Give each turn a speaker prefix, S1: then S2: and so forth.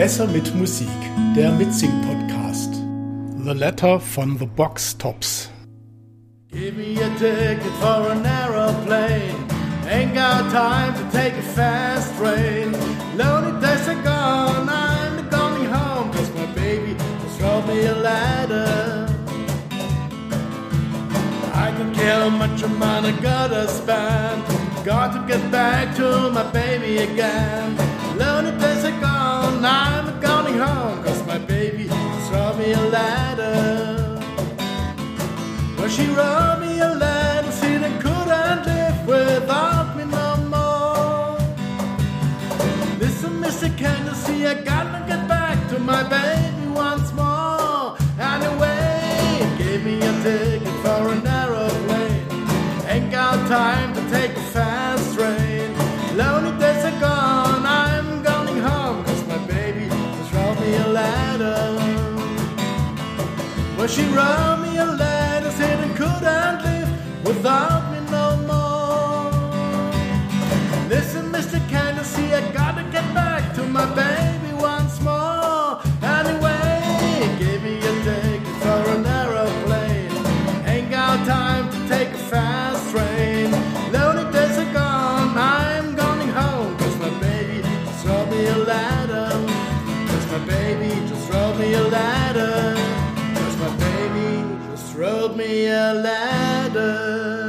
S1: Besser mit Musik, der Mitsing-Podcast. The Letter von The Box Tops.
S2: Give me a ticket for an aeroplane. Ain't got time to take a fast train. Lonely days are gone, I'm going home. Cause my baby just me a. I don't care how much money I gotta spend. Got to get back to my baby again. She wrote me a letter, said I couldn't live without me no more. Listen, Mr. Candace, I gotta get back to my baby once more. Anyway, gave me a ticket for an aeroplane. Ain't got time to take a fast train. Lonely days are gone, I'm going home. Cause my baby just wrote me a letter. Well, she wrote me a letter, without me no more. Listen, Mr. Candace, I gotta get back to my baby once more. Anyway, give me a ticket for an aeroplane. Ain't got time to take a fast train. Lonely days are gone, I'm going home. Cause my baby just wrote me a letter. Cause my baby just wrote me a letter. Cause my baby just wrote me a letter consider.